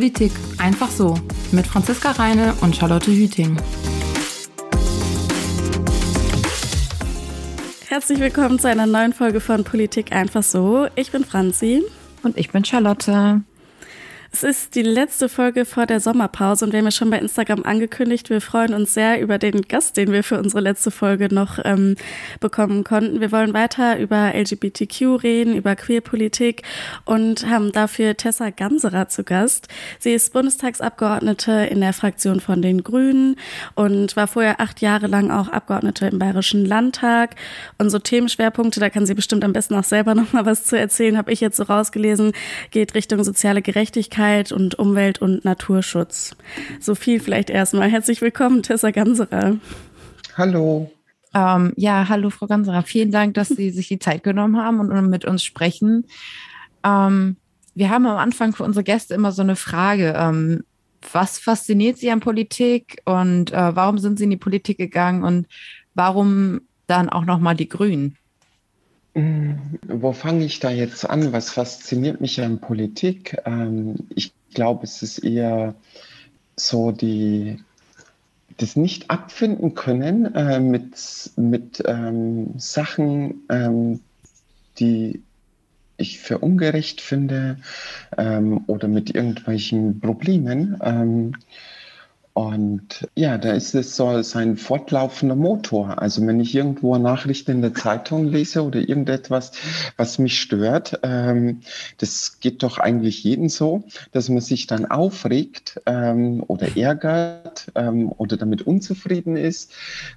Politik einfach so mit Franziska Reine und Charlotte Hüting. Herzlich willkommen zu einer neuen Folge von Politik einfach so. Ich bin Franzi. Und ich bin Charlotte. Es ist die letzte Folge vor der Sommerpause und wir haben ja schon bei Instagram angekündigt, wir freuen uns sehr über den Gast, den wir für unsere letzte Folge noch ähm, bekommen konnten. Wir wollen weiter über LGBTQ reden, über Queerpolitik und haben dafür Tessa Ganserer zu Gast. Sie ist Bundestagsabgeordnete in der Fraktion von den Grünen und war vorher acht Jahre lang auch Abgeordnete im Bayerischen Landtag. Unsere Themenschwerpunkte, da kann sie bestimmt am besten auch selber noch mal was zu erzählen, habe ich jetzt so rausgelesen, geht Richtung soziale Gerechtigkeit Nachhaltigkeit und Umwelt- und Naturschutz. So viel vielleicht erstmal. Herzlich willkommen, Tessa Ganserer. Hallo. Ähm, ja, hallo, Frau Ganserer. Vielen Dank, dass Sie sich die Zeit genommen haben und mit uns sprechen. Ähm, wir haben am Anfang für unsere Gäste immer so eine Frage. Ähm, was fasziniert Sie an Politik und äh, warum sind Sie in die Politik gegangen und warum dann auch nochmal die Grünen? Wo fange ich da jetzt an? Was fasziniert mich an Politik? Ähm, ich glaube, es ist eher so die, das nicht abfinden können äh, mit, mit ähm, Sachen, ähm, die ich für ungerecht finde ähm, oder mit irgendwelchen Problemen. Und ja, da ist es so sein fortlaufender Motor. Also wenn ich irgendwo eine Nachricht in der Zeitung lese oder irgendetwas, was mich stört, ähm, das geht doch eigentlich jeden so, dass man sich dann aufregt ähm, oder ärgert ähm, oder damit unzufrieden ist.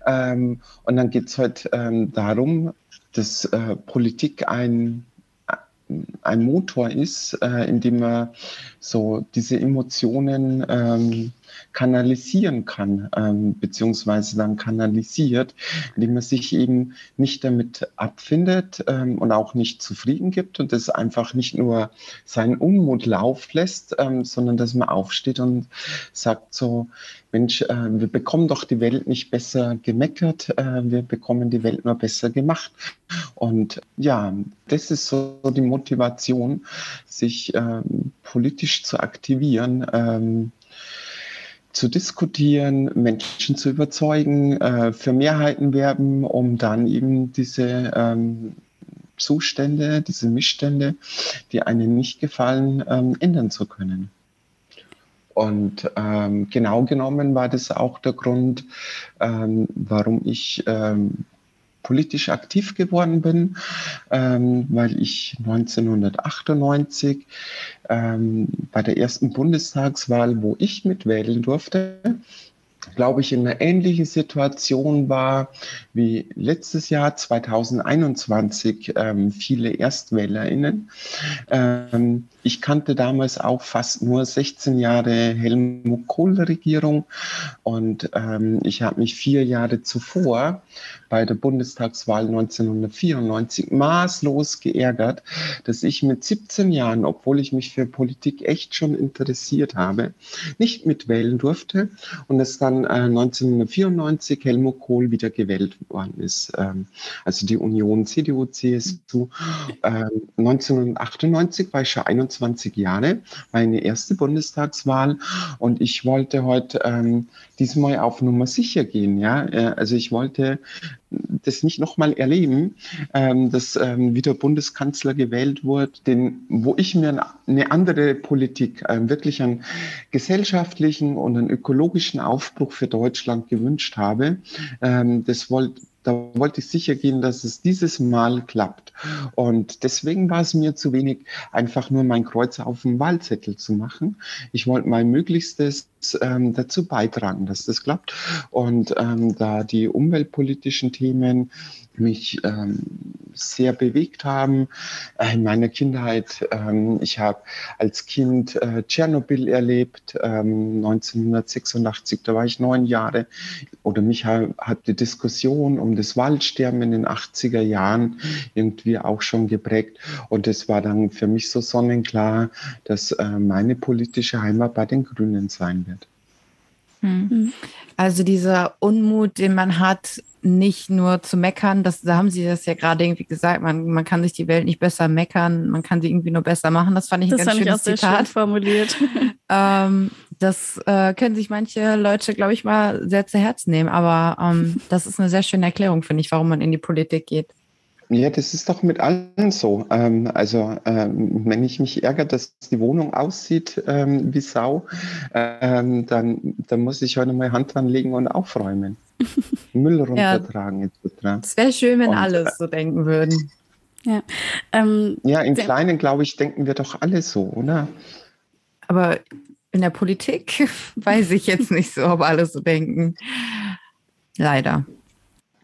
Ähm, und dann geht es halt ähm, darum, dass äh, Politik ein ein Motor ist, äh, in dem man so diese Emotionen ähm, kanalisieren kann, ähm, beziehungsweise dann kanalisiert, indem man sich eben nicht damit abfindet ähm, und auch nicht zufrieden gibt und das einfach nicht nur seinen Unmut laufen lässt, ähm, sondern dass man aufsteht und sagt so, Mensch, äh, wir bekommen doch die Welt nicht besser gemeckert, äh, wir bekommen die Welt nur besser gemacht. Und ja, das ist so die Motivation, sich ähm, politisch zu aktivieren, ähm, zu diskutieren, Menschen zu überzeugen, äh, für Mehrheiten werben, um dann eben diese ähm, Zustände, diese Missstände, die einem nicht gefallen, ähm, ändern zu können. Und ähm, genau genommen war das auch der Grund, ähm, warum ich ähm, politisch aktiv geworden bin, ähm, weil ich 1998 ähm, bei der ersten Bundestagswahl, wo ich mitwählen durfte, glaube ich, in einer ähnlichen Situation war wie letztes Jahr 2021 ähm, viele ErstwählerInnen. Ähm, ich kannte damals auch fast nur 16 Jahre Helmut Kohl-Regierung und ähm, ich habe mich vier Jahre zuvor bei der Bundestagswahl 1994 maßlos geärgert, dass ich mit 17 Jahren, obwohl ich mich für Politik echt schon interessiert habe, nicht mitwählen durfte und es dann äh, 1994 Helmut Kohl wieder gewählt worden ist. Ähm, also die Union CDU, CSU. Ähm, 1998 war ich schon 21 25 Jahre, meine erste Bundestagswahl und ich wollte heute ähm, diesmal auf Nummer sicher gehen. Ja? Äh, also ich wollte das nicht nochmal erleben, ähm, dass ähm, wieder Bundeskanzler gewählt wurde, den, wo ich mir eine andere Politik, ähm, wirklich einen gesellschaftlichen und einen ökologischen Aufbruch für Deutschland gewünscht habe. Ähm, das wollte da wollte ich sicher gehen, dass es dieses Mal klappt. Und deswegen war es mir zu wenig, einfach nur mein Kreuz auf dem Wahlzettel zu machen. Ich wollte mein Möglichstes ähm, dazu beitragen, dass das klappt. Und ähm, da die umweltpolitischen Themen mich ähm, sehr bewegt haben. Äh, in meiner Kindheit, ähm, ich habe als Kind äh, Tschernobyl erlebt, ähm, 1986, da war ich neun Jahre. Oder mich hat die Diskussion um das Waldsterben in den 80er Jahren irgendwie auch schon geprägt. Und es war dann für mich so sonnenklar, dass äh, meine politische Heimat bei den Grünen sein wird. Hm. Also dieser Unmut, den man hat, nicht nur zu meckern, das, da haben Sie das ja gerade irgendwie gesagt, man, man kann sich die Welt nicht besser meckern, man kann sie irgendwie nur besser machen. Das fand ich ein das ganz fand schönes ich auch Zitat. Sehr schön formuliert. ähm, das äh, können sich manche Leute, glaube ich, mal sehr zu Herzen nehmen, aber ähm, das ist eine sehr schöne Erklärung, finde ich, warum man in die Politik geht. Ja, das ist doch mit allen so. Ähm, also ähm, wenn ich mich ärgere, dass die Wohnung aussieht ähm, wie Sau, ähm, dann, dann muss ich heute mal Hand dran legen und aufräumen. Müll runtertragen ja, etc. Es wäre schön, wenn und, alle so denken würden. Ja, ähm, ja im Kleinen, glaube ich, denken wir doch alle so, oder? Aber in der Politik weiß ich jetzt nicht so, ob alle so denken. Leider.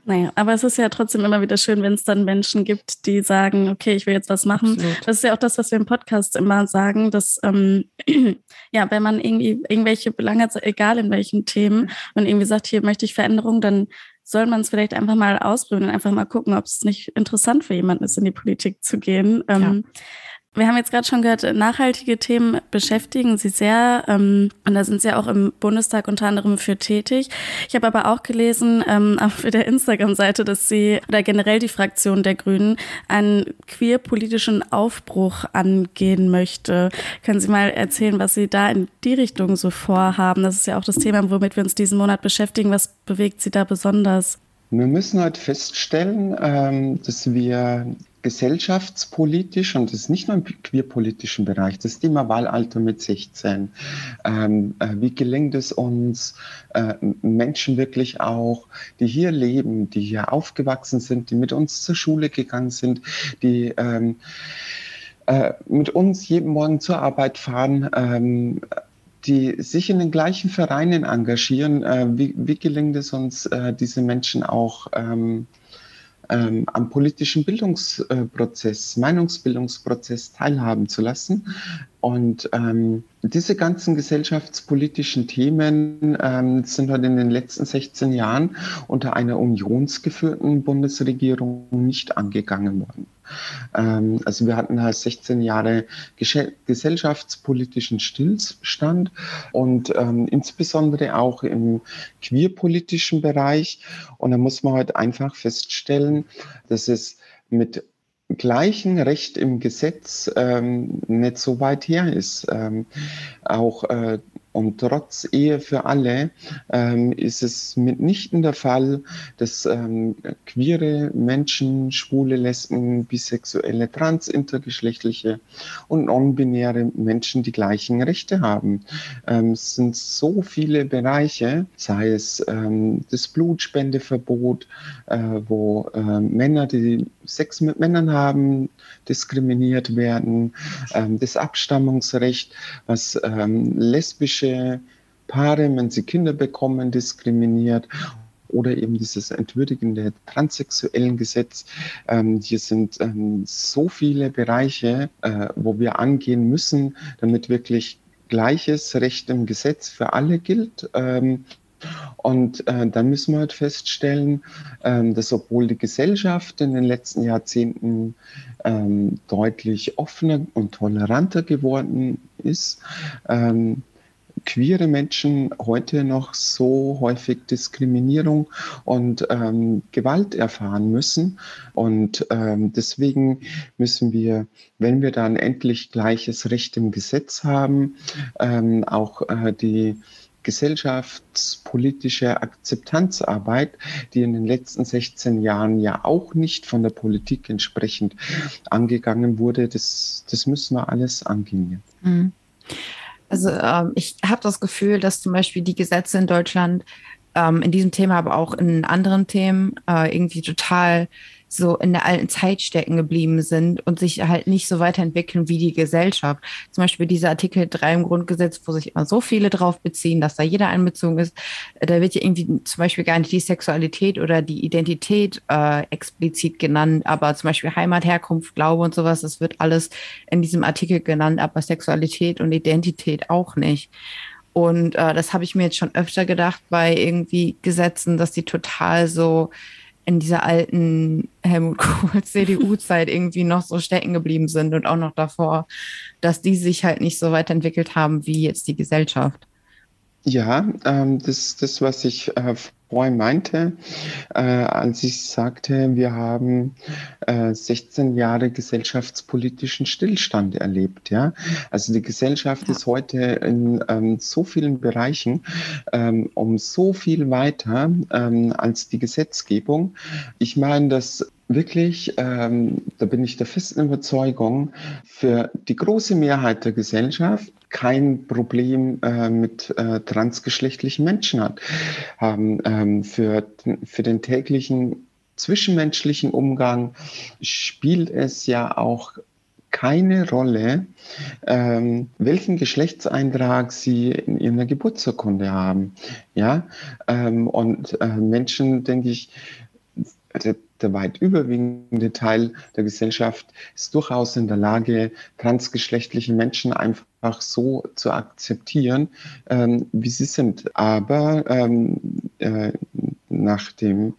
Naja, aber es ist ja trotzdem immer wieder schön, wenn es dann Menschen gibt, die sagen, okay, ich will jetzt was machen. Absolut. Das ist ja auch das, was wir im Podcast immer sagen, dass ähm, ja, wenn man irgendwie irgendwelche Belange hat, egal in welchen Themen, und irgendwie sagt, hier möchte ich Veränderung, dann soll man es vielleicht einfach mal ausprobieren und einfach mal gucken, ob es nicht interessant für jemanden ist, in die Politik zu gehen. Ähm, ja. Wir haben jetzt gerade schon gehört, nachhaltige Themen beschäftigen Sie sehr ähm, und da sind Sie auch im Bundestag unter anderem für tätig. Ich habe aber auch gelesen ähm, auf der Instagram-Seite, dass Sie oder generell die Fraktion der Grünen einen queer-politischen Aufbruch angehen möchte. Können Sie mal erzählen, was Sie da in die Richtung so vorhaben? Das ist ja auch das Thema, womit wir uns diesen Monat beschäftigen. Was bewegt Sie da besonders? Wir müssen heute feststellen, ähm, dass wir gesellschaftspolitisch, und das ist nicht nur im queerpolitischen Bereich, das Thema Wahlalter mit 16. Ähm, äh, wie gelingt es uns, äh, Menschen wirklich auch, die hier leben, die hier aufgewachsen sind, die mit uns zur Schule gegangen sind, die ähm, äh, mit uns jeden Morgen zur Arbeit fahren, ähm, die sich in den gleichen Vereinen engagieren, äh, wie, wie, gelingt es uns, äh, diese Menschen auch ähm, am politischen Bildungsprozess, Meinungsbildungsprozess teilhaben zu lassen. Und ähm, diese ganzen gesellschaftspolitischen Themen ähm, sind halt in den letzten 16 Jahren unter einer unionsgeführten Bundesregierung nicht angegangen worden. Ähm, also wir hatten halt 16 Jahre gesellschaftspolitischen Stillstand und ähm, insbesondere auch im queerpolitischen Bereich. Und da muss man halt einfach feststellen, dass es mit gleichen Recht im Gesetz ähm, nicht so weit her ist. Ähm, auch äh, und trotz Ehe für alle ähm, ist es mitnichten der Fall, dass ähm, queere Menschen, schwule, Lesben, bisexuelle, trans, intergeschlechtliche und non-binäre Menschen die gleichen Rechte haben. Ähm, es sind so viele Bereiche, sei es ähm, das Blutspendeverbot, äh, wo äh, Männer, die Sex mit Männern haben, diskriminiert werden, ähm, das Abstammungsrecht, was ähm, lesbische Paare, wenn sie Kinder bekommen, diskriminiert oder eben dieses entwürdigende transsexuellen Gesetz. Ähm, hier sind ähm, so viele Bereiche, äh, wo wir angehen müssen, damit wirklich gleiches Recht im Gesetz für alle gilt. Ähm, und äh, dann müssen wir halt feststellen, ähm, dass obwohl die Gesellschaft in den letzten Jahrzehnten ähm, deutlich offener und toleranter geworden ist, ähm, queere Menschen heute noch so häufig Diskriminierung und ähm, Gewalt erfahren müssen. Und ähm, deswegen müssen wir, wenn wir dann endlich gleiches Recht im Gesetz haben, ähm, auch äh, die gesellschaftspolitische Akzeptanzarbeit, die in den letzten 16 Jahren ja auch nicht von der Politik entsprechend angegangen wurde, das, das müssen wir alles angehen. Mhm. Also ähm, ich habe das Gefühl, dass zum Beispiel die Gesetze in Deutschland ähm, in diesem Thema, aber auch in anderen Themen äh, irgendwie total so in der alten Zeit stecken geblieben sind und sich halt nicht so weiterentwickeln wie die Gesellschaft. Zum Beispiel dieser Artikel 3 im Grundgesetz, wo sich immer so viele drauf beziehen, dass da jeder einbezogen ist. Da wird ja irgendwie zum Beispiel gar nicht die Sexualität oder die Identität äh, explizit genannt, aber zum Beispiel Heimat, Herkunft, Glaube und sowas, das wird alles in diesem Artikel genannt, aber Sexualität und Identität auch nicht. Und äh, das habe ich mir jetzt schon öfter gedacht bei irgendwie Gesetzen, dass die total so in dieser alten Helmut Kohl CDU-Zeit irgendwie noch so stecken geblieben sind und auch noch davor, dass die sich halt nicht so weiterentwickelt haben wie jetzt die Gesellschaft. Ja, ähm, das, das, was ich äh, vorhin meinte, äh, als ich sagte, wir haben äh, 16 Jahre gesellschaftspolitischen Stillstand erlebt. Ja, also die Gesellschaft ja. ist heute in ähm, so vielen Bereichen ähm, um so viel weiter ähm, als die Gesetzgebung. Ich meine, dass wirklich, ähm, da bin ich der festen Überzeugung, für die große Mehrheit der Gesellschaft kein Problem äh, mit äh, transgeschlechtlichen Menschen hat. Ähm, ähm, für, für den täglichen zwischenmenschlichen Umgang spielt es ja auch keine Rolle, ähm, welchen Geschlechtseintrag sie in ihrer Geburtsurkunde haben. Ja, ähm, und äh, Menschen, denke ich, der weit überwiegende Teil der Gesellschaft ist durchaus in der Lage, transgeschlechtliche Menschen einfach so zu akzeptieren, ähm, wie sie sind. Aber ähm, äh, nach dem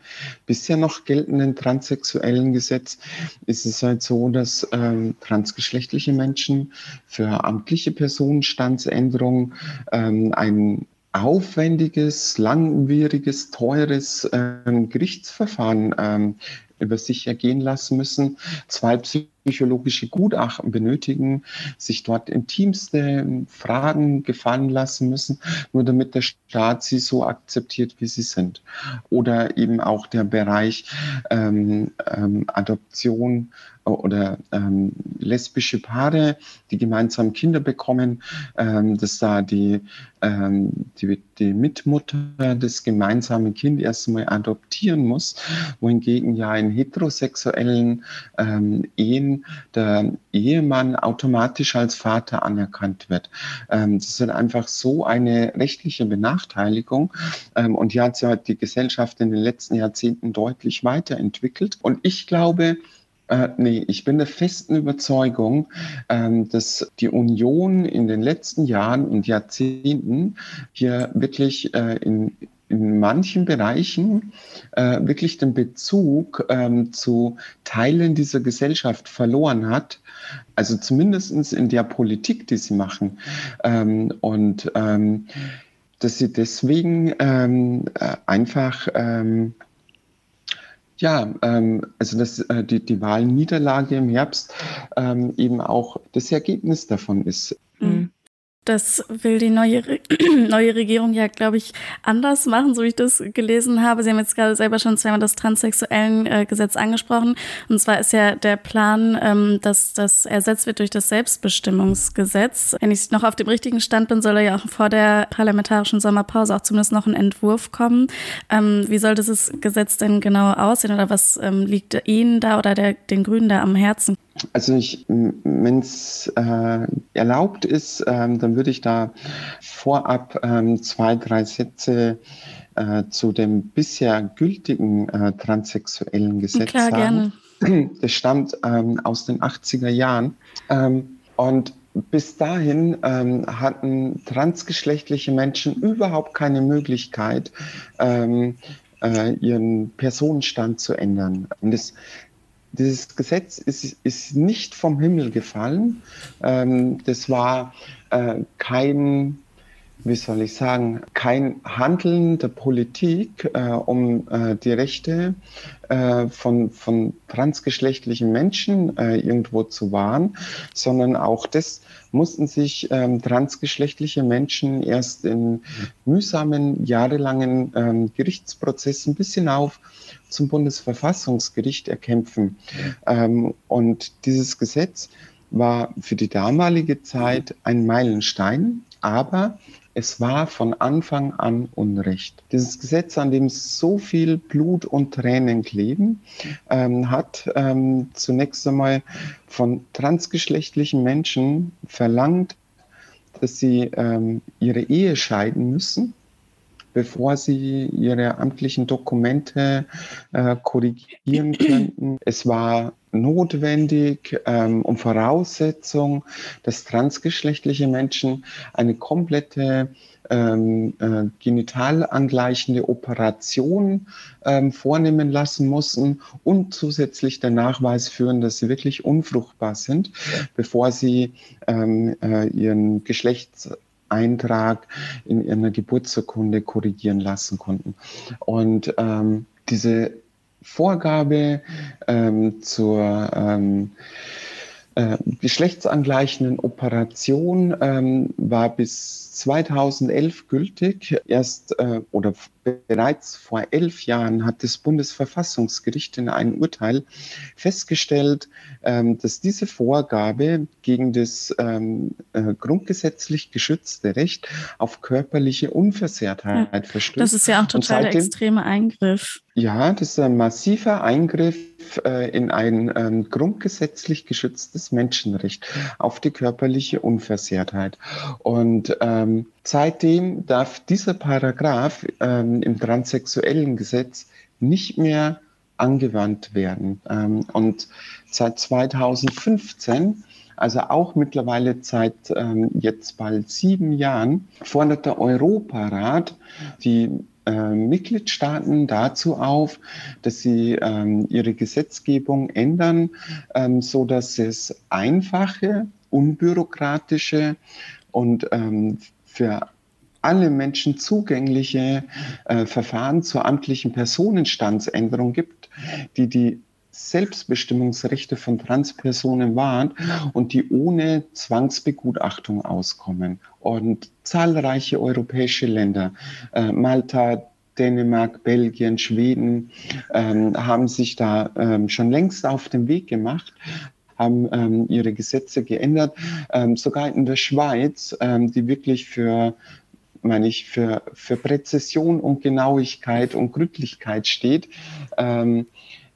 bisher noch geltenden transsexuellen Gesetz ist es halt so, dass ähm, transgeschlechtliche Menschen für amtliche Personenstandsänderungen ähm, ein aufwendiges, langwieriges, teures ähm, Gerichtsverfahren ähm, über sich ergehen lassen müssen, zwei psychologische Gutachten benötigen, sich dort intimste Fragen gefallen lassen müssen, nur damit der Staat sie so akzeptiert, wie sie sind. Oder eben auch der Bereich ähm, ähm, Adoption oder ähm, lesbische Paare, die gemeinsam Kinder bekommen, ähm, dass da die, ähm, die, die Mitmutter das gemeinsame Kind erstmal adoptieren muss, wohingegen ja in heterosexuellen ähm, Der Ehemann automatisch als Vater anerkannt wird. Ähm, das ist einfach so eine rechtliche Benachteiligung ähm, und hier hat sich halt die Gesellschaft in den letzten Jahrzehnten deutlich weiterentwickelt und ich glaube, äh, nee, ich bin der festen Überzeugung, ähm, dass die Union in den letzten Jahren und Jahrzehnten hier wirklich äh, in, in manchen Bereichen äh, wirklich den Bezug ähm, zu Teilen dieser Gesellschaft verloren hat. Also zumindest in der Politik, die sie machen. Ähm, und ähm, dass sie deswegen ähm, äh, einfach ähm, ja, ähm, also dass äh, die, die Wahlniederlage im Herbst ähm, eben auch das Ergebnis davon ist. Mhm. Das will die neue, Re neue Regierung ja, glaube ich, anders machen, so wie ich das gelesen habe. Sie haben jetzt gerade selber schon zweimal das transsexuellen äh, Gesetz angesprochen. Und zwar ist ja der Plan, ähm, dass das ersetzt wird durch das Selbstbestimmungsgesetz. Wenn ich noch auf dem richtigen Stand bin, soll ja auch vor der parlamentarischen Sommerpause auch zumindest noch ein Entwurf kommen. Ähm, wie soll dieses Gesetz denn genau aussehen oder was ähm, liegt Ihnen da oder der, den Grünen da am Herzen? Also wenn es äh, erlaubt ist, ähm, dann würde ich da vorab ähm, zwei, drei Sätze äh, zu dem bisher gültigen äh, transsexuellen Gesetz Klar, sagen. Gerne. Das stammt ähm, aus den 80er Jahren. Ähm, und bis dahin ähm, hatten transgeschlechtliche Menschen überhaupt keine Möglichkeit, ähm, äh, ihren Personenstand zu ändern. Und es dieses Gesetz ist, ist nicht vom Himmel gefallen. Ähm, das war äh, kein, wie soll ich sagen, kein Handeln der Politik, äh, um äh, die Rechte äh, von, von transgeschlechtlichen Menschen äh, irgendwo zu wahren, sondern auch das mussten sich ähm, transgeschlechtliche Menschen erst in mühsamen, jahrelangen ähm, Gerichtsprozessen bis hinauf zum Bundesverfassungsgericht erkämpfen. Ähm, und dieses Gesetz war für die damalige Zeit ein Meilenstein, aber es war von Anfang an Unrecht. Dieses Gesetz, an dem so viel Blut und Tränen kleben, ähm, hat ähm, zunächst einmal von transgeschlechtlichen Menschen verlangt, dass sie ähm, ihre Ehe scheiden müssen bevor sie ihre amtlichen Dokumente äh, korrigieren könnten. Es war notwendig ähm, um Voraussetzung, dass transgeschlechtliche Menschen eine komplette ähm, äh, genital angleichende Operation ähm, vornehmen lassen mussten und zusätzlich der Nachweis führen, dass sie wirklich unfruchtbar sind, bevor sie ähm, äh, ihren Geschlechts Eintrag in ihrer Geburtsurkunde korrigieren lassen konnten. Und ähm, diese Vorgabe ähm, zur ähm, äh, geschlechtsangleichenden Operation ähm, war bis 2011 gültig. Erst äh, oder bereits vor elf Jahren hat das Bundesverfassungsgericht in einem Urteil festgestellt, ähm, dass diese Vorgabe gegen das ähm, äh, grundgesetzlich geschützte Recht auf körperliche Unversehrtheit ja, verstößt. Das ist ja auch total seitdem, der extreme Eingriff. Ja, das ist ein massiver Eingriff äh, in ein ähm, grundgesetzlich geschütztes Menschenrecht auf die körperliche Unversehrtheit. Und ähm, seitdem darf dieser Paragraph ähm, im transsexuellen Gesetz nicht mehr angewandt werden. Ähm, und seit 2015 also auch mittlerweile seit ähm, jetzt bald sieben Jahren, fordert der Europarat die äh, Mitgliedstaaten dazu auf, dass sie ähm, ihre Gesetzgebung ändern, ähm, so dass es einfache, unbürokratische und ähm, für alle Menschen zugängliche äh, Verfahren zur amtlichen Personenstandsänderung gibt, die die Selbstbestimmungsrechte von Transpersonen wahren und die ohne Zwangsbegutachtung auskommen. Und zahlreiche europäische Länder, äh, Malta, Dänemark, Belgien, Schweden, ähm, haben sich da ähm, schon längst auf den Weg gemacht, haben ähm, ihre Gesetze geändert. Ähm, sogar in der Schweiz, ähm, die wirklich für meine ich, für, für Präzision und Genauigkeit und Gründlichkeit steht, ähm,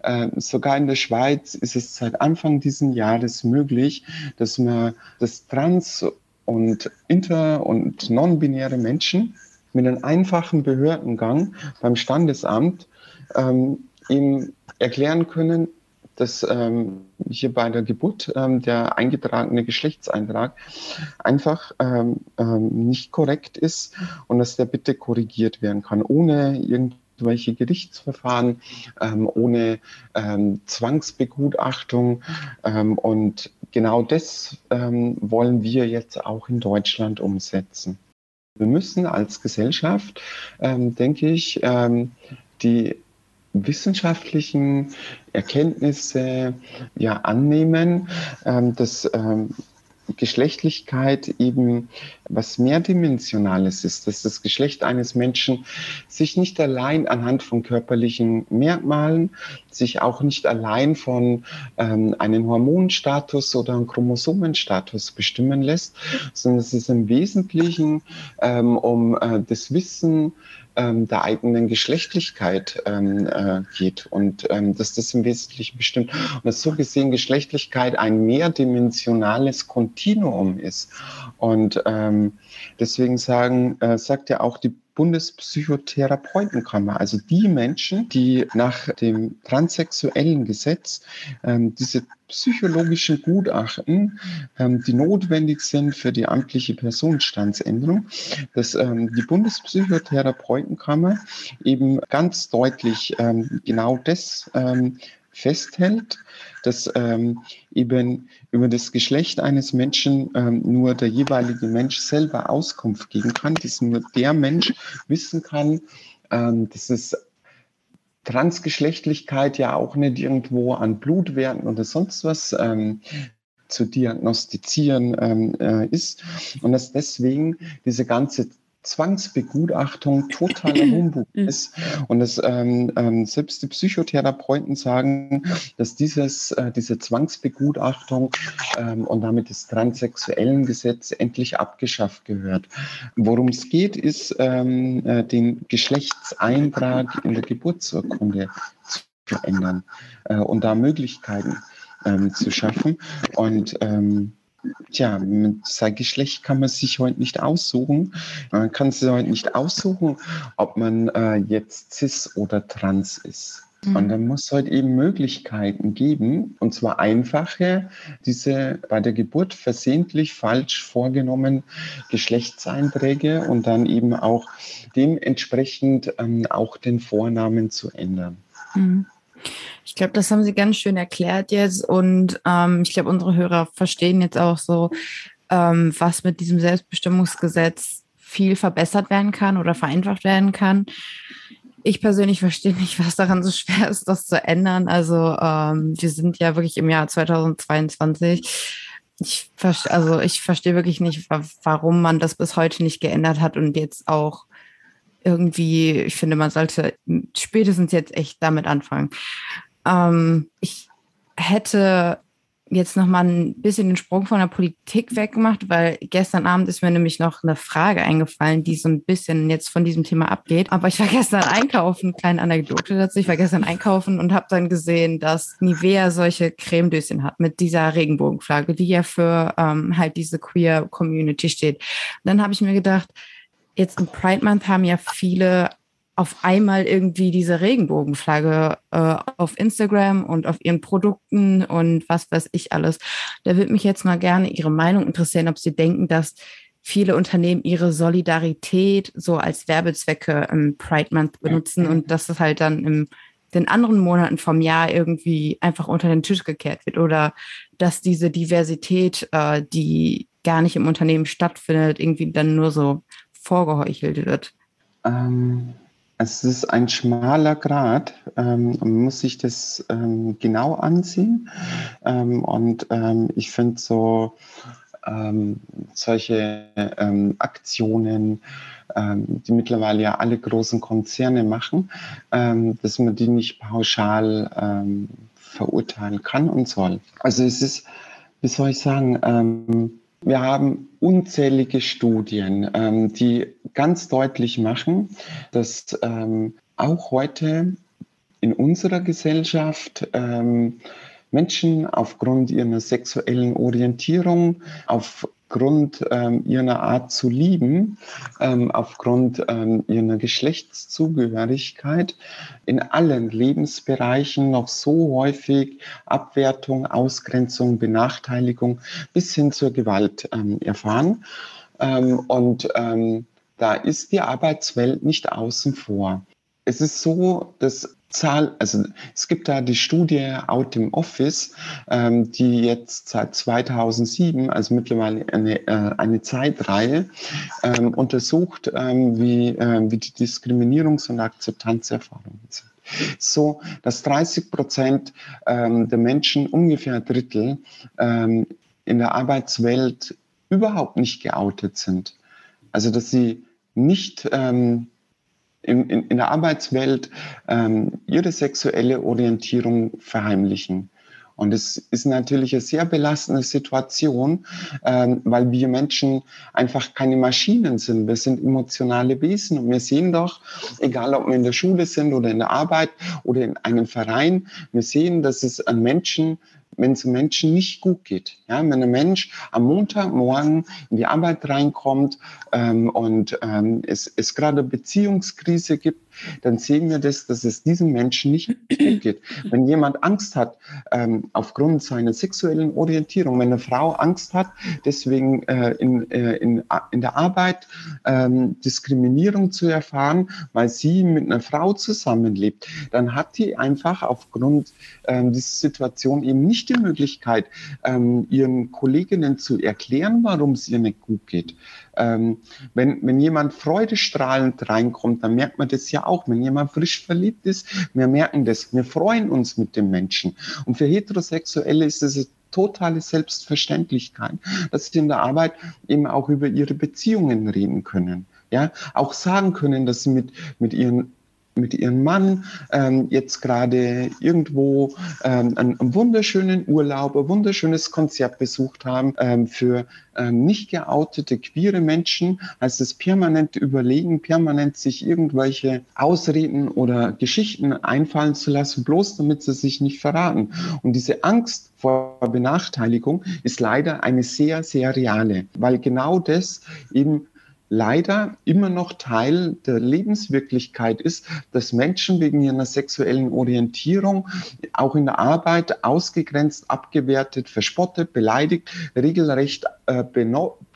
äh, sogar in der Schweiz ist es seit Anfang dieses Jahres möglich, dass man das Trans- und inter- und non-binäre Menschen mit einem einfachen Behördengang beim Standesamt ähm, ihm erklären können, dass ähm, hier bei der Geburt ähm, der eingetragene Geschlechtseintrag einfach ähm, ähm, nicht korrekt ist und dass der bitte korrigiert werden kann, ohne irgendwelche Gerichtsverfahren ähm, ohne ähm, Zwangsbegutachtung. Und genau das wollen wir jetzt auch in Deutschland umsetzen. Wir müssen als Gesellschaft, denke ich, die wissenschaftlichen Erkenntnisse ja annehmen, dass Geschlechtlichkeit eben was mehrdimensionales ist, dass das Geschlecht eines Menschen sich nicht allein anhand von körperlichen Merkmalen, sich auch nicht allein von ähm, einem Hormonstatus oder einem Chromosomenstatus bestimmen lässt, sondern es ist im Wesentlichen ähm, um äh, das Wissen, ähm, der eigenen Geschlechtlichkeit ähm, äh, geht. Und ähm, dass das im Wesentlichen bestimmt. Und dass so gesehen Geschlechtlichkeit ein mehrdimensionales Kontinuum ist. Und ähm, deswegen sagen äh, sagt ja auch die Bundespsychotherapeutenkammer, also die Menschen, die nach dem transsexuellen Gesetz ähm, diese psychologischen Gutachten, ähm, die notwendig sind für die amtliche Personenstandsänderung, dass ähm, die Bundespsychotherapeutenkammer eben ganz deutlich ähm, genau das ähm, festhält, dass ähm, eben über das Geschlecht eines Menschen ähm, nur der jeweilige Mensch selber Auskunft geben kann, dass nur der Mensch wissen kann, ähm, dass es Transgeschlechtlichkeit ja auch nicht irgendwo an Blutwerten oder sonst was ähm, zu diagnostizieren ähm, äh, ist. Und dass deswegen diese ganze Zwangsbegutachtung totaler Humbug mhm. ist. Und dass ähm, ähm, selbst die Psychotherapeuten sagen, dass dieses, äh, diese Zwangsbegutachtung ähm, und damit das transsexuellen Gesetz endlich abgeschafft gehört. Worum es geht, ist ähm, äh, den Geschlechtseintrag in der Geburtsurkunde zu verändern äh, und da Möglichkeiten ähm, zu schaffen. Und ähm, Tja, sein Geschlecht kann man sich heute nicht aussuchen. Man kann sich heute nicht aussuchen, ob man äh, jetzt cis oder trans ist. Mhm. Und dann muss es heute eben Möglichkeiten geben, und zwar einfache, diese bei der Geburt versehentlich falsch vorgenommen Geschlechtseinträge und dann eben auch dementsprechend ähm, auch den Vornamen zu ändern. Mhm. Ich glaube, das haben Sie ganz schön erklärt jetzt und ähm, ich glaube, unsere Hörer verstehen jetzt auch so, ähm, was mit diesem Selbstbestimmungsgesetz viel verbessert werden kann oder vereinfacht werden kann. Ich persönlich verstehe nicht, was daran so schwer ist, das zu ändern. Also ähm, wir sind ja wirklich im Jahr 2022. Ich, also ich verstehe wirklich nicht, warum man das bis heute nicht geändert hat und jetzt auch irgendwie, ich finde, man sollte spätestens jetzt echt damit anfangen. Ähm, ich hätte jetzt noch mal ein bisschen den Sprung von der Politik weggemacht, weil gestern Abend ist mir nämlich noch eine Frage eingefallen, die so ein bisschen jetzt von diesem Thema abgeht. Aber ich war gestern einkaufen, kleine Anekdote dazu. Ich war gestern einkaufen und habe dann gesehen, dass Nivea solche Cremedöschen hat mit dieser Regenbogenflagge, die ja für ähm, halt diese queer Community steht. Und dann habe ich mir gedacht, jetzt im Pride Month haben ja viele auf einmal irgendwie diese Regenbogenflagge äh, auf Instagram und auf ihren Produkten und was weiß ich alles. Da würde mich jetzt mal gerne Ihre Meinung interessieren, ob Sie denken, dass viele Unternehmen ihre Solidarität so als Werbezwecke im Pride Month benutzen und dass das halt dann in den anderen Monaten vom Jahr irgendwie einfach unter den Tisch gekehrt wird oder dass diese Diversität, äh, die gar nicht im Unternehmen stattfindet, irgendwie dann nur so vorgeheuchelt wird. Ähm, es ist ein schmaler Grad. Ähm, man muss sich das ähm, genau ansehen. Ähm, und ähm, ich finde so ähm, solche ähm, Aktionen, die mittlerweile ja alle großen Konzerne machen, dass man die nicht pauschal verurteilen kann und soll. Also es ist, wie soll ich sagen, wir haben unzählige Studien, ähm, die ganz deutlich machen, dass ähm, auch heute in unserer Gesellschaft ähm, Menschen aufgrund ihrer sexuellen Orientierung, auf aufgrund ähm, ihrer Art zu lieben, ähm, aufgrund ähm, ihrer Geschlechtszugehörigkeit in allen Lebensbereichen noch so häufig Abwertung, Ausgrenzung, Benachteiligung bis hin zur Gewalt ähm, erfahren. Ähm, und ähm, da ist die Arbeitswelt nicht außen vor. Es ist so, dass Zahl, also es gibt da die Studie Out im Office, ähm, die jetzt seit 2007, also mittlerweile eine, äh, eine Zeitreihe, ähm, untersucht, ähm, wie, äh, wie die Diskriminierungs- und Akzeptanzerfahrungen sind. So, dass 30 Prozent ähm, der Menschen, ungefähr ein Drittel, ähm, in der Arbeitswelt überhaupt nicht geoutet sind. Also, dass sie nicht ähm, in, in, in der Arbeitswelt ähm, ihre sexuelle Orientierung verheimlichen. Und es ist natürlich eine sehr belastende Situation, ähm, weil wir Menschen einfach keine Maschinen sind. Wir sind emotionale Wesen und wir sehen doch, egal ob wir in der Schule sind oder in der Arbeit oder in einem Verein, wir sehen, dass es an Menschen wenn es Menschen nicht gut geht. Ja, wenn ein Mensch am Montagmorgen in die Arbeit reinkommt ähm, und ähm, es, es gerade Beziehungskrise gibt, dann sehen wir das, dass es diesem Menschen nicht gut geht. Wenn jemand Angst hat ähm, aufgrund seiner sexuellen Orientierung, wenn eine Frau Angst hat, deswegen äh, in, äh, in, in der Arbeit ähm, Diskriminierung zu erfahren, weil sie mit einer Frau zusammenlebt, dann hat die einfach aufgrund ähm, dieser Situation eben nicht die Möglichkeit, ähm, ihren Kolleginnen zu erklären, warum es ihr nicht gut geht. Ähm, wenn, wenn jemand freudestrahlend reinkommt, dann merkt man das ja auch. Wenn jemand frisch verliebt ist, wir merken das. Wir freuen uns mit dem Menschen. Und für Heterosexuelle ist es totale Selbstverständlichkeit, dass sie in der Arbeit eben auch über ihre Beziehungen reden können. Ja, auch sagen können, dass sie mit, mit ihren mit ihrem Mann ähm, jetzt gerade irgendwo ähm, einen, einen, wunderschönen Urlaub, ein wunderschönes Konzert besucht haben. Ähm, für ähm, nicht geoutete queere Menschen heißt es permanent überlegen, permanent sich irgendwelche Ausreden oder Geschichten einfallen zu lassen, bloß damit sie sich nicht verraten. Und diese Angst vor Benachteiligung ist leider eine sehr, sehr reale, weil genau das eben leider immer noch Teil der Lebenswirklichkeit ist, dass Menschen wegen ihrer sexuellen Orientierung auch in der Arbeit ausgegrenzt, abgewertet, verspottet, beleidigt, regelrecht äh,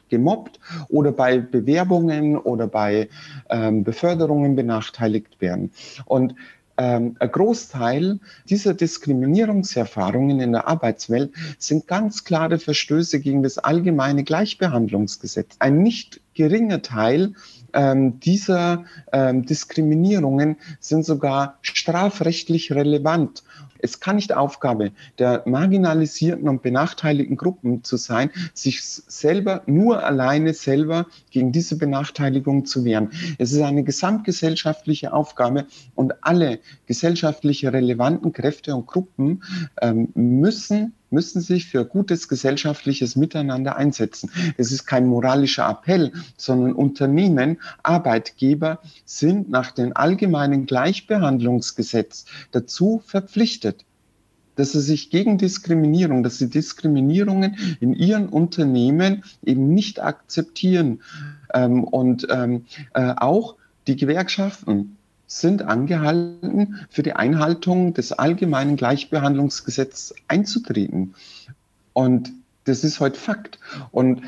gemobbt oder bei Bewerbungen oder bei ähm, Beförderungen benachteiligt werden. Und ähm, ein Großteil dieser Diskriminierungserfahrungen in der Arbeitswelt sind ganz klare Verstöße gegen das allgemeine Gleichbehandlungsgesetz. Ein nicht geringer Teil ähm, dieser ähm, Diskriminierungen sind sogar strafrechtlich relevant. Es kann nicht Aufgabe der marginalisierten und benachteiligten Gruppen zu sein, sich selber, nur alleine selber gegen diese Benachteiligung zu wehren. Es ist eine gesamtgesellschaftliche Aufgabe und alle gesellschaftlich relevanten Kräfte und Gruppen ähm, müssen müssen sich für gutes gesellschaftliches Miteinander einsetzen. Es ist kein moralischer Appell, sondern Unternehmen, Arbeitgeber sind nach dem allgemeinen Gleichbehandlungsgesetz dazu verpflichtet, dass sie sich gegen Diskriminierung, dass sie Diskriminierungen in ihren Unternehmen eben nicht akzeptieren. Ähm, und ähm, äh, auch die Gewerkschaften sind angehalten, für die Einhaltung des allgemeinen Gleichbehandlungsgesetzes einzutreten. Und das ist heute Fakt. Und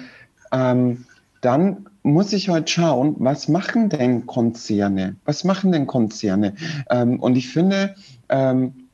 ähm, dann muss ich heute schauen, was machen denn Konzerne? Was machen denn Konzerne? Ähm, und ich finde, ähm,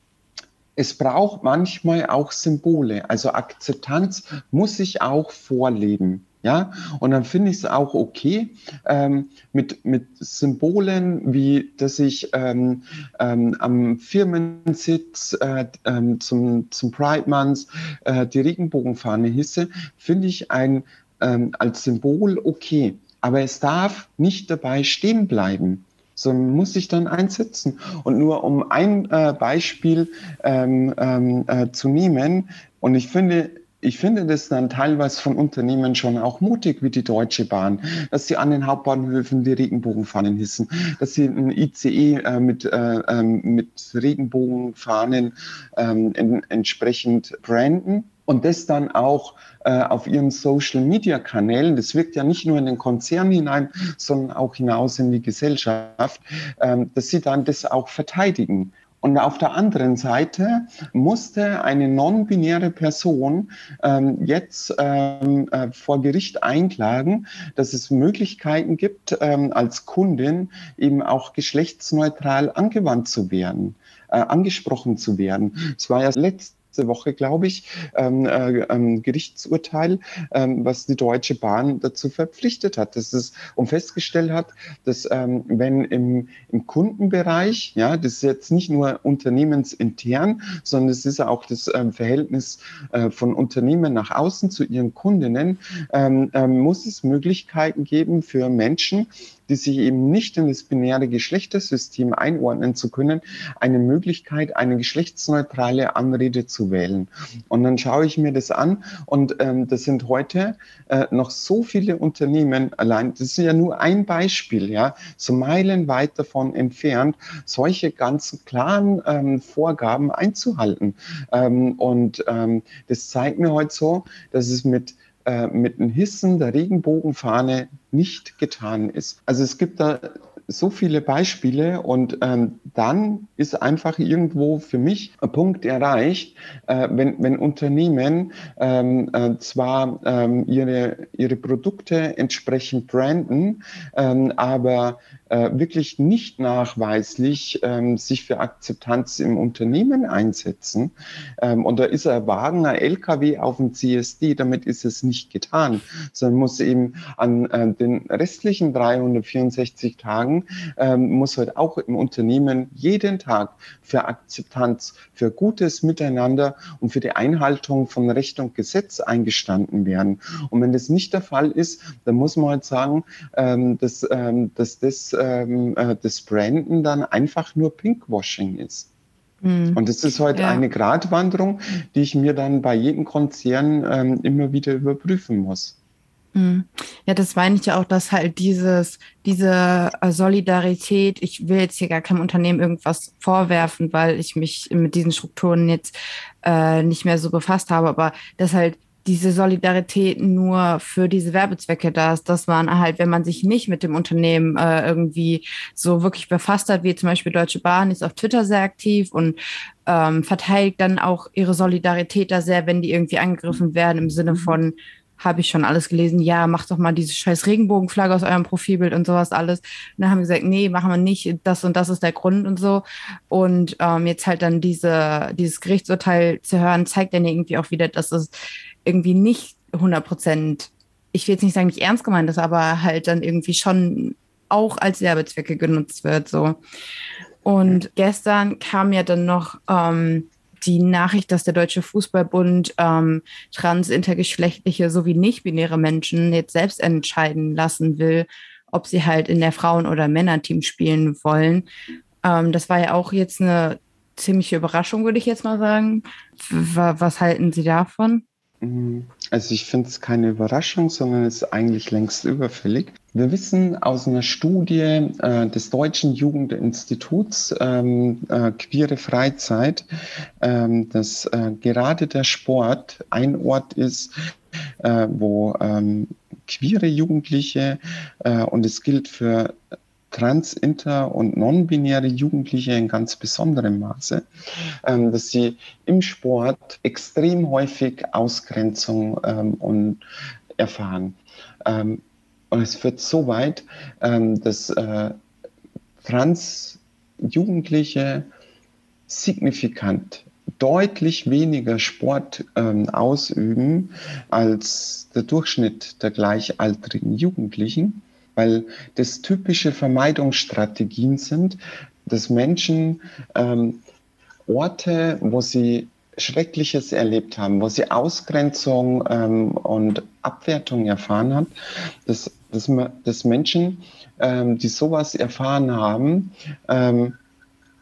es braucht manchmal auch Symbole. Also Akzeptanz muss sich auch vorleben. Ja, und dann finde ich es auch okay ähm, mit, mit Symbolen, wie dass ich ähm, ähm, am Firmensitz äh, ähm, zum, zum Pride Month äh, die Regenbogenfahne hisse, finde ich ein ähm, als Symbol okay. Aber es darf nicht dabei stehen bleiben sondern muss sich dann einsetzen. Und nur um ein äh, Beispiel ähm, äh, zu nehmen, und ich finde, ich finde das dann teilweise von Unternehmen schon auch mutig, wie die Deutsche Bahn, dass sie an den Hauptbahnhöfen die Regenbogenfahnen hissen, dass sie ein ICE äh, mit, äh, ähm, mit Regenbogenfahnen ähm, in, entsprechend branden und das dann auch äh, auf ihren Social-Media-Kanälen, das wirkt ja nicht nur in den Konzern hinein, sondern auch hinaus in die Gesellschaft, ähm, dass sie dann das auch verteidigen. Und auf der anderen Seite musste eine non-binäre Person ähm, jetzt ähm, äh, vor Gericht einklagen, dass es Möglichkeiten gibt, ähm, als Kundin eben auch geschlechtsneutral angewandt zu werden, äh, angesprochen zu werden. Es war ja letzt letzte Woche, glaube ich, ähm, äh, ähm, Gerichtsurteil, ähm, was die Deutsche Bahn dazu verpflichtet hat, dass es um festgestellt hat, dass ähm, wenn im, im Kundenbereich, ja, das ist jetzt nicht nur unternehmensintern, sondern es ist auch das ähm, Verhältnis äh, von Unternehmen nach außen zu ihren Kundinnen, ähm, ähm, muss es Möglichkeiten geben für Menschen, die sich eben nicht in das binäre Geschlechtersystem einordnen zu können, eine Möglichkeit, eine geschlechtsneutrale Anrede zu wählen. Und dann schaue ich mir das an und ähm, das sind heute äh, noch so viele Unternehmen allein, das ist ja nur ein Beispiel, ja, so meilenweit davon entfernt, solche ganzen klaren ähm, Vorgaben einzuhalten. Ähm, und ähm, das zeigt mir heute so, dass es mit äh, mit dem Hissen der Regenbogenfahne nicht getan ist. Also es gibt da so viele Beispiele und ähm, dann ist einfach irgendwo für mich ein Punkt erreicht, äh, wenn, wenn Unternehmen ähm, äh, zwar ähm, ihre, ihre Produkte entsprechend branden, ähm, aber äh, wirklich nicht nachweislich ähm, sich für Akzeptanz im Unternehmen einsetzen. Ähm, und da ist ein Wagen, ein LKW auf dem CSD, damit ist es nicht getan, sondern muss eben an äh, den restlichen 364 Tagen, ähm, muss halt auch im Unternehmen jeden Tag für Akzeptanz, für gutes Miteinander und für die Einhaltung von Recht und Gesetz eingestanden werden. Und wenn das nicht der Fall ist, dann muss man halt sagen, ähm, dass, ähm, dass das ähm, äh, das Branden dann einfach nur Pinkwashing ist. Mhm. Und das ist heute ja. eine Gratwanderung, die ich mir dann bei jedem Konzern ähm, immer wieder überprüfen muss. Mhm. Ja, das meine ich ja auch, dass halt dieses, diese äh, Solidarität, ich will jetzt hier gar keinem Unternehmen irgendwas vorwerfen, weil ich mich mit diesen Strukturen jetzt äh, nicht mehr so befasst habe, aber dass halt diese Solidarität nur für diese Werbezwecke da ist, dass man halt, wenn man sich nicht mit dem Unternehmen äh, irgendwie so wirklich befasst hat, wie zum Beispiel Deutsche Bahn ist auf Twitter sehr aktiv und ähm, verteidigt dann auch ihre Solidarität da sehr, wenn die irgendwie angegriffen werden im Sinne mhm. von habe ich schon alles gelesen, ja, macht doch mal diese scheiß Regenbogenflagge aus eurem Profilbild und sowas alles. Und dann haben wir gesagt, nee, machen wir nicht, das und das ist der Grund und so. Und ähm, jetzt halt dann diese, dieses Gerichtsurteil zu hören, zeigt dann irgendwie auch wieder, dass es irgendwie nicht 100 Prozent, ich will jetzt nicht sagen, nicht ernst gemeint ist, aber halt dann irgendwie schon auch als Werbezwecke genutzt wird, so. Und gestern kam ja dann noch ähm, die Nachricht, dass der Deutsche Fußballbund ähm, trans, intergeschlechtliche sowie nicht-binäre Menschen jetzt selbst entscheiden lassen will, ob sie halt in der Frauen- oder Männerteam spielen wollen. Ähm, das war ja auch jetzt eine ziemliche Überraschung, würde ich jetzt mal sagen. Was halten Sie davon? Mhm. Also ich finde es keine Überraschung, sondern es ist eigentlich längst überfällig. Wir wissen aus einer Studie äh, des Deutschen Jugendinstituts ähm, äh, Queere Freizeit, ähm, dass äh, gerade der Sport ein Ort ist, äh, wo ähm, queere Jugendliche, äh, und es gilt für trans-, inter- und non-binäre Jugendliche in ganz besonderem Maße, ähm, dass sie im Sport extrem häufig Ausgrenzung ähm, und erfahren. Ähm, und es wird so weit, ähm, dass äh, trans-Jugendliche signifikant deutlich weniger Sport ähm, ausüben als der Durchschnitt der gleichaltrigen Jugendlichen weil das typische Vermeidungsstrategien sind, dass Menschen ähm, Orte, wo sie Schreckliches erlebt haben, wo sie Ausgrenzung ähm, und Abwertung erfahren haben, dass, dass, dass Menschen, ähm, die sowas erfahren haben, ähm,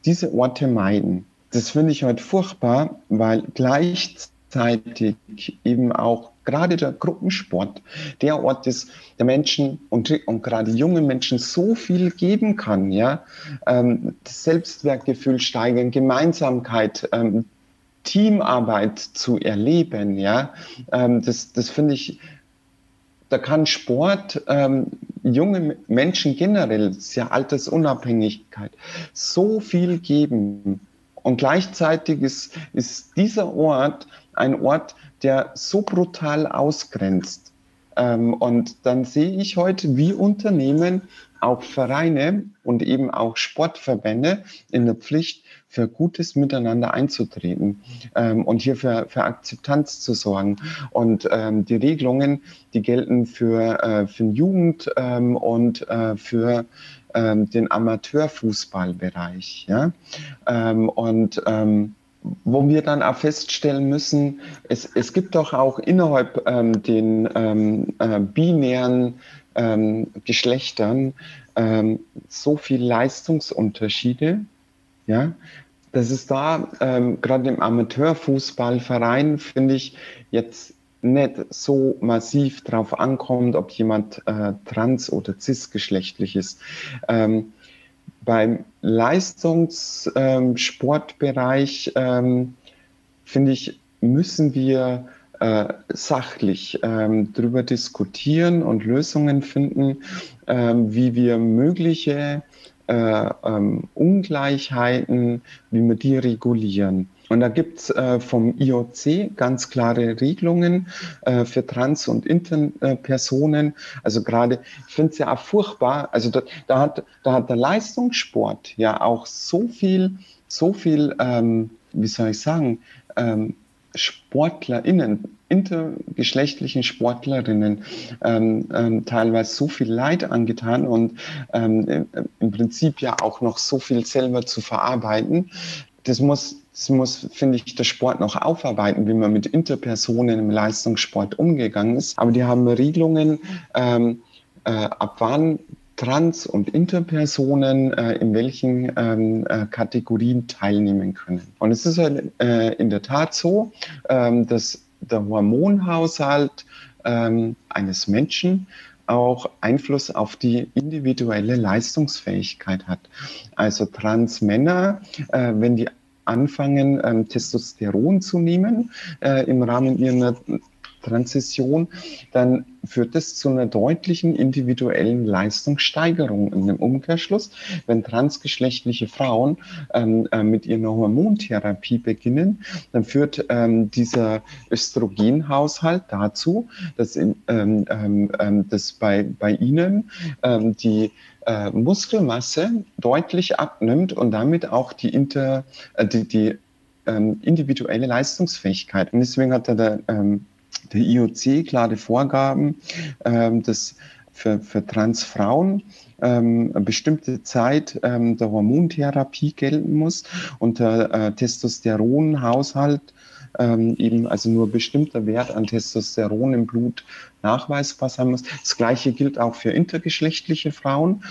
diese Orte meiden. Das finde ich heute furchtbar, weil gleichzeitig eben auch gerade der Gruppensport der Ort ist, der Menschen und, und gerade junge Menschen so viel geben kann, ja, ähm, das Selbstwertgefühl steigern, Gemeinsamkeit, ähm, Teamarbeit zu erleben, ja, ähm, das, das finde ich, da kann Sport ähm, junge Menschen generell, das ja Altersunabhängigkeit, so viel geben. Und gleichzeitig ist, ist dieser Ort ein Ort, der so brutal ausgrenzt. Ähm, und dann sehe ich heute, wie Unternehmen, auch Vereine und eben auch Sportverbände in der Pflicht, für gutes Miteinander einzutreten ähm, und hier für, für Akzeptanz zu sorgen. Und ähm, die Regelungen, die gelten für, äh, für Jugend- ähm, und äh, für ähm, den Amateurfußballbereich. Ja? Ähm, und ähm, wo wir dann auch feststellen müssen, es, es gibt doch auch innerhalb ähm, den ähm, äh, binären ähm, Geschlechtern ähm, so viel Leistungsunterschiede, ja, dass es da ähm, gerade im Amateurfußballverein, finde ich, jetzt nicht so massiv drauf ankommt, ob jemand äh, trans- oder cisgeschlechtlich ist. Ähm, beim Leistungssportbereich, ähm, finde ich, müssen wir äh, sachlich ähm, darüber diskutieren und Lösungen finden, ähm, wie wir mögliche äh, ähm, Ungleichheiten, wie wir die regulieren. Und da gibt es äh, vom IOC ganz klare Regelungen äh, für Trans- und Interpersonen. Also gerade, ich finde es ja auch furchtbar, also da, da, hat, da hat der Leistungssport ja auch so viel, so viel, ähm, wie soll ich sagen, ähm, SportlerInnen, intergeschlechtlichen Sportlerinnen ähm, ähm, teilweise so viel Leid angetan und ähm, im Prinzip ja auch noch so viel selber zu verarbeiten. Das muss das muss, finde ich, der Sport noch aufarbeiten, wie man mit Interpersonen im Leistungssport umgegangen ist. Aber die haben Regelungen, ähm, äh, ab wann Trans- und Interpersonen äh, in welchen ähm, äh, Kategorien teilnehmen können. Und es ist halt, äh, in der Tat so, ähm, dass der Hormonhaushalt ähm, eines Menschen auch Einfluss auf die individuelle Leistungsfähigkeit hat. Also Transmänner, äh, wenn die anfangen, ähm, Testosteron zu nehmen äh, im Rahmen ihrer Transition, dann führt das zu einer deutlichen individuellen Leistungssteigerung in dem Umkehrschluss. Wenn transgeschlechtliche Frauen ähm, äh, mit ihrer Hormontherapie beginnen, dann führt ähm, dieser Östrogenhaushalt dazu, dass, in, ähm, ähm, ähm dass bei, bei ihnen ähm, die äh, Muskelmasse deutlich abnimmt und damit auch die, inter, äh, die, die ähm, individuelle Leistungsfähigkeit. Und deswegen hat er der, ähm, der IOC klare Vorgaben, ähm, dass für, für Transfrauen ähm, eine bestimmte Zeit ähm, der Hormontherapie gelten muss und der äh, Testosteronhaushalt ähm, eben also nur bestimmter Wert an Testosteron im Blut nachweisbar sein muss. Das gleiche gilt auch für intergeschlechtliche Frauen.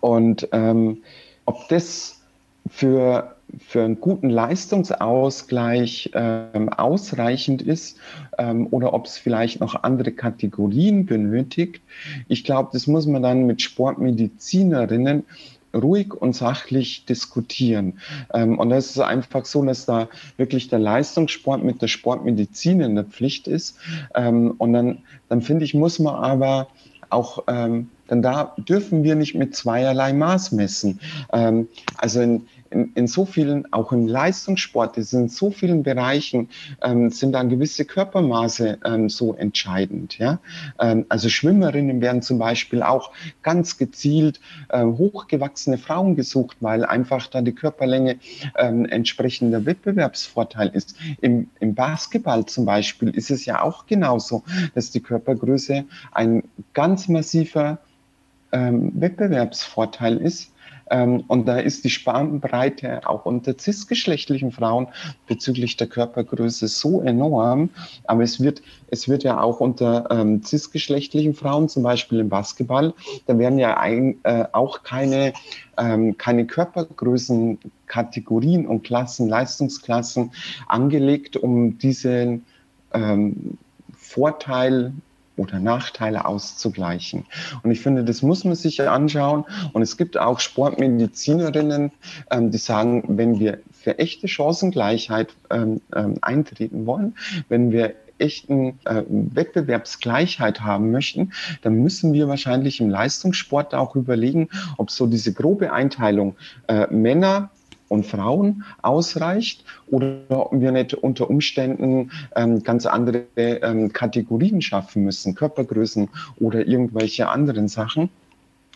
Und ähm, ob das für für einen guten Leistungsausgleich ähm, ausreichend ist ähm, oder ob es vielleicht noch andere Kategorien benötigt. Ich glaube, das muss man dann mit Sportmedizinerinnen ruhig und sachlich diskutieren. Ähm, und das ist einfach so, dass da wirklich der Leistungssport mit der Sportmedizin in der Pflicht ist. Ähm, und dann, dann finde ich, muss man aber auch, ähm, denn da dürfen wir nicht mit zweierlei Maß messen. Ähm, also in, in, in so vielen, auch im Leistungssport, es in so vielen Bereichen ähm, sind dann gewisse Körpermaße ähm, so entscheidend. Ja? Ähm, also Schwimmerinnen werden zum Beispiel auch ganz gezielt äh, hochgewachsene Frauen gesucht, weil einfach da die Körperlänge ähm, entsprechender Wettbewerbsvorteil ist. Im, Im Basketball zum Beispiel ist es ja auch genauso, dass die Körpergröße ein ganz massiver ähm, Wettbewerbsvorteil ist. Ähm, und da ist die Spannbreite auch unter cisgeschlechtlichen Frauen bezüglich der Körpergröße so enorm. Aber es wird, es wird ja auch unter ähm, cisgeschlechtlichen Frauen, zum Beispiel im Basketball, da werden ja ein, äh, auch keine, ähm, keine Körpergrößen, und Klassen, Leistungsklassen angelegt, um diesen ähm, Vorteil oder Nachteile auszugleichen. Und ich finde, das muss man sich anschauen. Und es gibt auch Sportmedizinerinnen, ähm, die sagen, wenn wir für echte Chancengleichheit ähm, ähm, eintreten wollen, wenn wir echten äh, Wettbewerbsgleichheit haben möchten, dann müssen wir wahrscheinlich im Leistungssport auch überlegen, ob so diese grobe Einteilung äh, Männer und Frauen ausreicht oder ob wir nicht unter Umständen ähm, ganz andere ähm, Kategorien schaffen müssen, Körpergrößen oder irgendwelche anderen Sachen.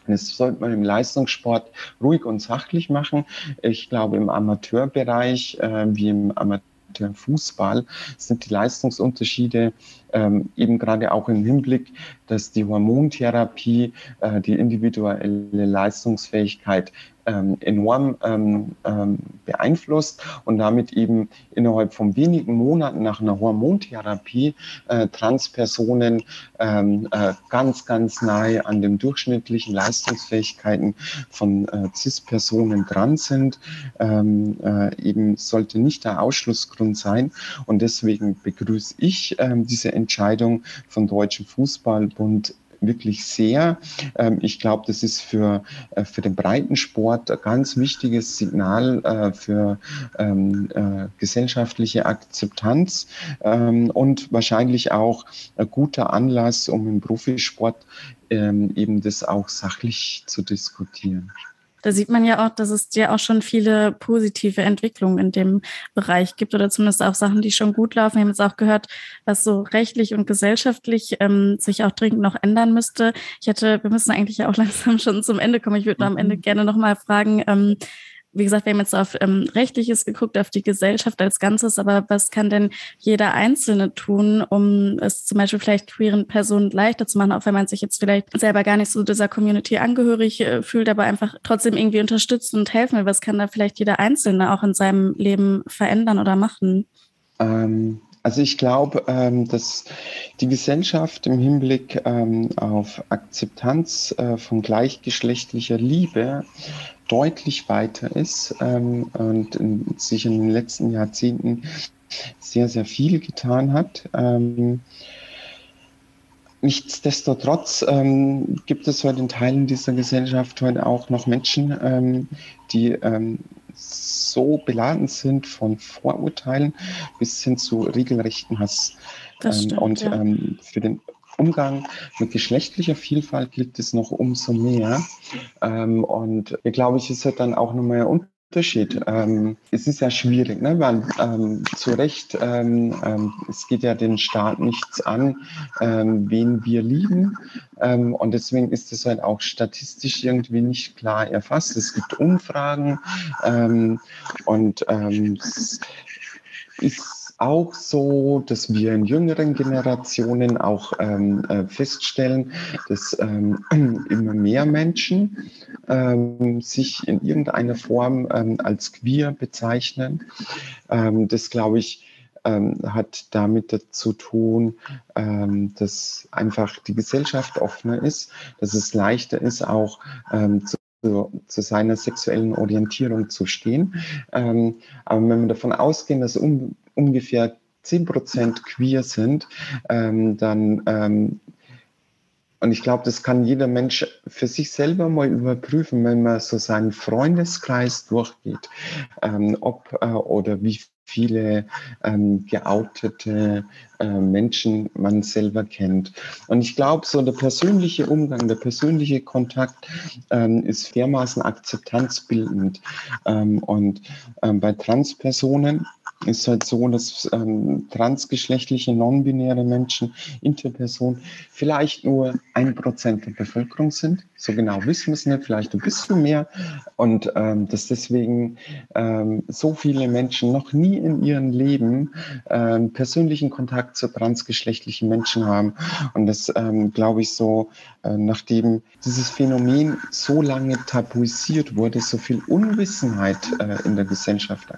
Das sollte man im Leistungssport ruhig und sachlich machen. Ich glaube, im Amateurbereich äh, wie im Amateurfußball sind die Leistungsunterschiede ähm, eben gerade auch im Hinblick, dass die Hormontherapie äh, die individuelle Leistungsfähigkeit ähm, enorm ähm, ähm, beeinflusst und damit eben innerhalb von wenigen Monaten nach einer Hormontherapie äh, Transpersonen ähm, äh, ganz, ganz nahe an den durchschnittlichen Leistungsfähigkeiten von äh, CIS-Personen dran sind. Ähm, äh, eben sollte nicht der Ausschlussgrund sein und deswegen begrüße ich ähm, diese Entscheidung von Deutschen Fußballbund wirklich sehr. Ähm, ich glaube, das ist für, äh, für den Breitensport ein ganz wichtiges Signal äh, für ähm, äh, gesellschaftliche Akzeptanz ähm, und wahrscheinlich auch ein guter Anlass, um im Profisport eben das auch sachlich zu diskutieren da sieht man ja auch, dass es ja auch schon viele positive Entwicklungen in dem Bereich gibt oder zumindest auch Sachen, die schon gut laufen. Wir haben jetzt auch gehört, was so rechtlich und gesellschaftlich ähm, sich auch dringend noch ändern müsste. Ich hätte, wir müssen eigentlich ja auch langsam schon zum Ende kommen. Ich würde am Ende mhm. gerne nochmal fragen, ähm, wie gesagt, wir haben jetzt auf ähm, Rechtliches geguckt, auf die Gesellschaft als Ganzes, aber was kann denn jeder Einzelne tun, um es zum Beispiel vielleicht queeren Personen leichter zu machen, auch wenn man sich jetzt vielleicht selber gar nicht so dieser Community angehörig äh, fühlt, aber einfach trotzdem irgendwie unterstützen und helfen will. Was kann da vielleicht jeder Einzelne auch in seinem Leben verändern oder machen? Ähm, also ich glaube, ähm, dass die Gesellschaft im Hinblick ähm, auf Akzeptanz äh, von gleichgeschlechtlicher Liebe deutlich weiter ist ähm, und in, sich in den letzten Jahrzehnten sehr, sehr viel getan hat. Ähm, Nichtsdestotrotz ähm, gibt es heute in Teilen dieser Gesellschaft heute auch noch Menschen, ähm, die ähm, so beladen sind von Vorurteilen bis hin zu regelrechten Hass. Ähm, stimmt, und ja. für den Umgang mit geschlechtlicher Vielfalt gilt es noch umso mehr. Ähm, und hier glaube ich, ist ja dann auch nochmal ein Unterschied. Ähm, es ist ja schwierig, ne? weil ähm, zu Recht, ähm, ähm, es geht ja den Staat nichts an, ähm, wen wir lieben. Und deswegen ist es halt auch statistisch irgendwie nicht klar erfasst. Es gibt Umfragen und es ist auch so, dass wir in jüngeren Generationen auch ähm, äh, feststellen, dass ähm, immer mehr Menschen ähm, sich in irgendeiner Form ähm, als queer bezeichnen. Ähm, das glaube ich, ähm, hat damit zu tun, dass einfach die Gesellschaft offener ist, dass es leichter ist, auch zu zu, seiner sexuellen Orientierung zu stehen. Aber wenn wir davon ausgehen, dass um, ungefähr 10% queer sind, ähm, dann ähm, und ich glaube, das kann jeder Mensch für sich selber mal überprüfen, wenn man so seinen Freundeskreis durchgeht, ähm, ob äh, oder wie viele ähm, geoutete äh, Menschen man selber kennt. Und ich glaube, so der persönliche Umgang, der persönliche Kontakt ähm, ist dermaßen akzeptanzbildend. Ähm, und bei Transpersonen ist halt so, dass ähm, transgeschlechtliche, non-binäre Menschen, Interpersonen vielleicht nur ein Prozent der Bevölkerung sind. So genau wissen wir es nicht, vielleicht ein bisschen mehr. Und ähm, dass deswegen ähm, so viele Menschen noch nie in ihrem Leben ähm, persönlichen Kontakt zu transgeschlechtlichen Menschen haben. Und das ähm, glaube ich so, äh, nachdem dieses Phänomen so lange tabuisiert wurde, so viel Unwissenheit äh, in der Gesellschaft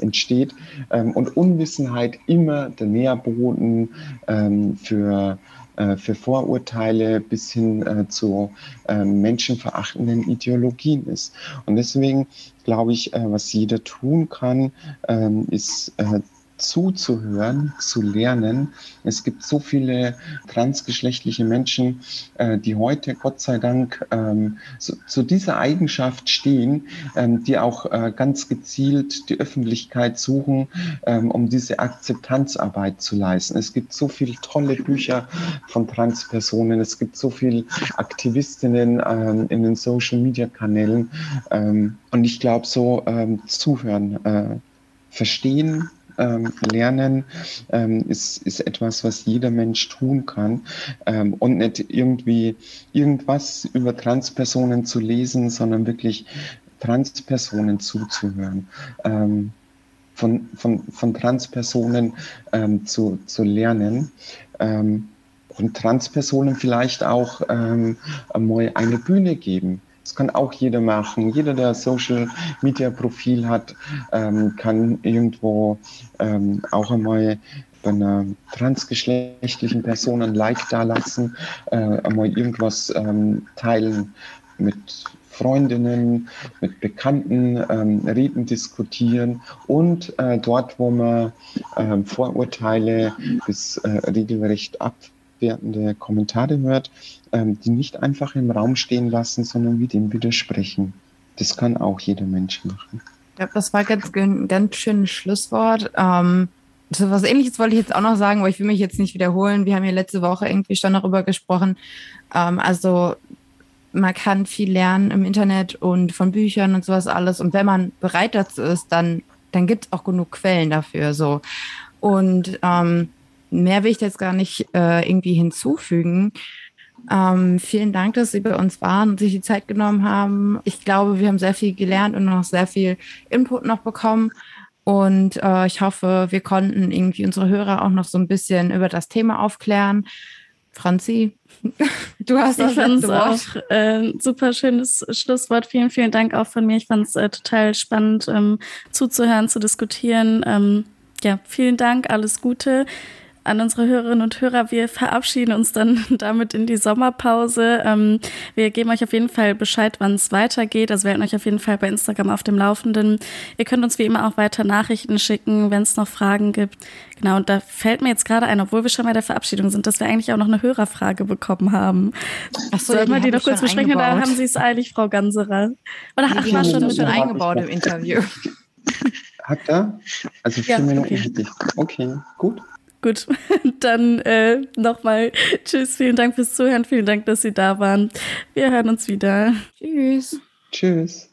entsteht ähm, und Unwissenheit immer der Nährboden ähm, für äh, für Vorurteile bis hin äh, zu äh, menschenverachtenden Ideologien ist. Und deswegen glaube ich, äh, was jeder tun kann, ähm, ist äh, zuzuhören, zu lernen. Es gibt so viele transgeschlechtliche Menschen, äh, die heute Gott sei Dank ähm, zu, zu, dieser Eigenschaft stehen, ähm, die auch äh, ganz gezielt die Öffentlichkeit suchen, ähm, um diese Akzeptanzarbeit zu leisten. Es gibt so viele tolle Bücher von Transpersonen, es gibt so viele Aktivistinnen ähm, in den Social-Media-Kanälen ähm, und ich glaube so ähm, zuhören, äh, verstehen, ähm, lernen ähm, ist, ist etwas, was jeder Mensch tun kann ähm, und nicht irgendwie irgendwas über Transpersonen zu lesen, sondern wirklich Transpersonen zuzuhören. Ähm, von, von, von Transpersonen ähm, zu, zu lernen ähm, und Transpersonen vielleicht auch ähm, mal eine Bühne geben. Das kann auch jeder machen. Jeder, der Social Media Profil hat, ähm, kann irgendwo ähm, auch einmal bei einer transgeschlechtlichen Person ein Like dalassen, äh, einmal irgendwas ähm, teilen mit Freundinnen, mit Bekannten ähm, reden, diskutieren und äh, dort, wo man äh, Vorurteile bis äh, regelrecht ab abwertende Kommentare hört, ähm, die nicht einfach im Raum stehen lassen, sondern wie dem widersprechen. Das kann auch jeder Mensch machen. Ja, das war ganz, ein ganz schönes Schlusswort. Ähm, so was ähnliches wollte ich jetzt auch noch sagen, aber ich will mich jetzt nicht wiederholen. Wir haben ja letzte Woche irgendwie schon darüber gesprochen. Ähm, also man kann viel lernen im Internet und von Büchern und sowas alles. Und wenn man bereit dazu ist, dann, dann gibt es auch genug Quellen dafür. So. Und ähm, mehr will ich jetzt gar nicht äh, irgendwie hinzufügen. Ähm, vielen Dank, dass Sie bei uns waren und sich die Zeit genommen haben. Ich glaube, wir haben sehr viel gelernt und noch sehr viel Input noch bekommen. Und äh, ich hoffe, wir konnten irgendwie unsere Hörer auch noch so ein bisschen über das Thema aufklären. Franzi, du hast das ich letzte Wort. auch äh, super schönes Schlusswort. Vielen, vielen Dank auch von mir. Ich fand es äh, total spannend ähm, zuzuhören, zu diskutieren. Ähm, ja, vielen Dank, alles Gute. An unsere Hörerinnen und Hörer, wir verabschieden uns dann damit in die Sommerpause. Ähm, wir geben euch auf jeden Fall Bescheid, wann es weitergeht. Also wir halten euch auf jeden Fall bei Instagram auf dem Laufenden. Ihr könnt uns wie immer auch weiter Nachrichten schicken, wenn es noch Fragen gibt. Genau, und da fällt mir jetzt gerade ein, obwohl wir schon bei der Verabschiedung sind, dass wir eigentlich auch noch eine Hörerfrage bekommen haben. Ach so, Sollen wir die, die noch kurz besprechen? Da haben Sie es eilig, Frau Ganserer. Oder ach, war schon mit eingebaut im Interview. Hat er? Also vier ja, Minuten okay. hätte ich. Okay, gut. Gut, dann äh, nochmal Tschüss, vielen Dank fürs Zuhören, vielen Dank, dass Sie da waren. Wir hören uns wieder. Tschüss. Tschüss.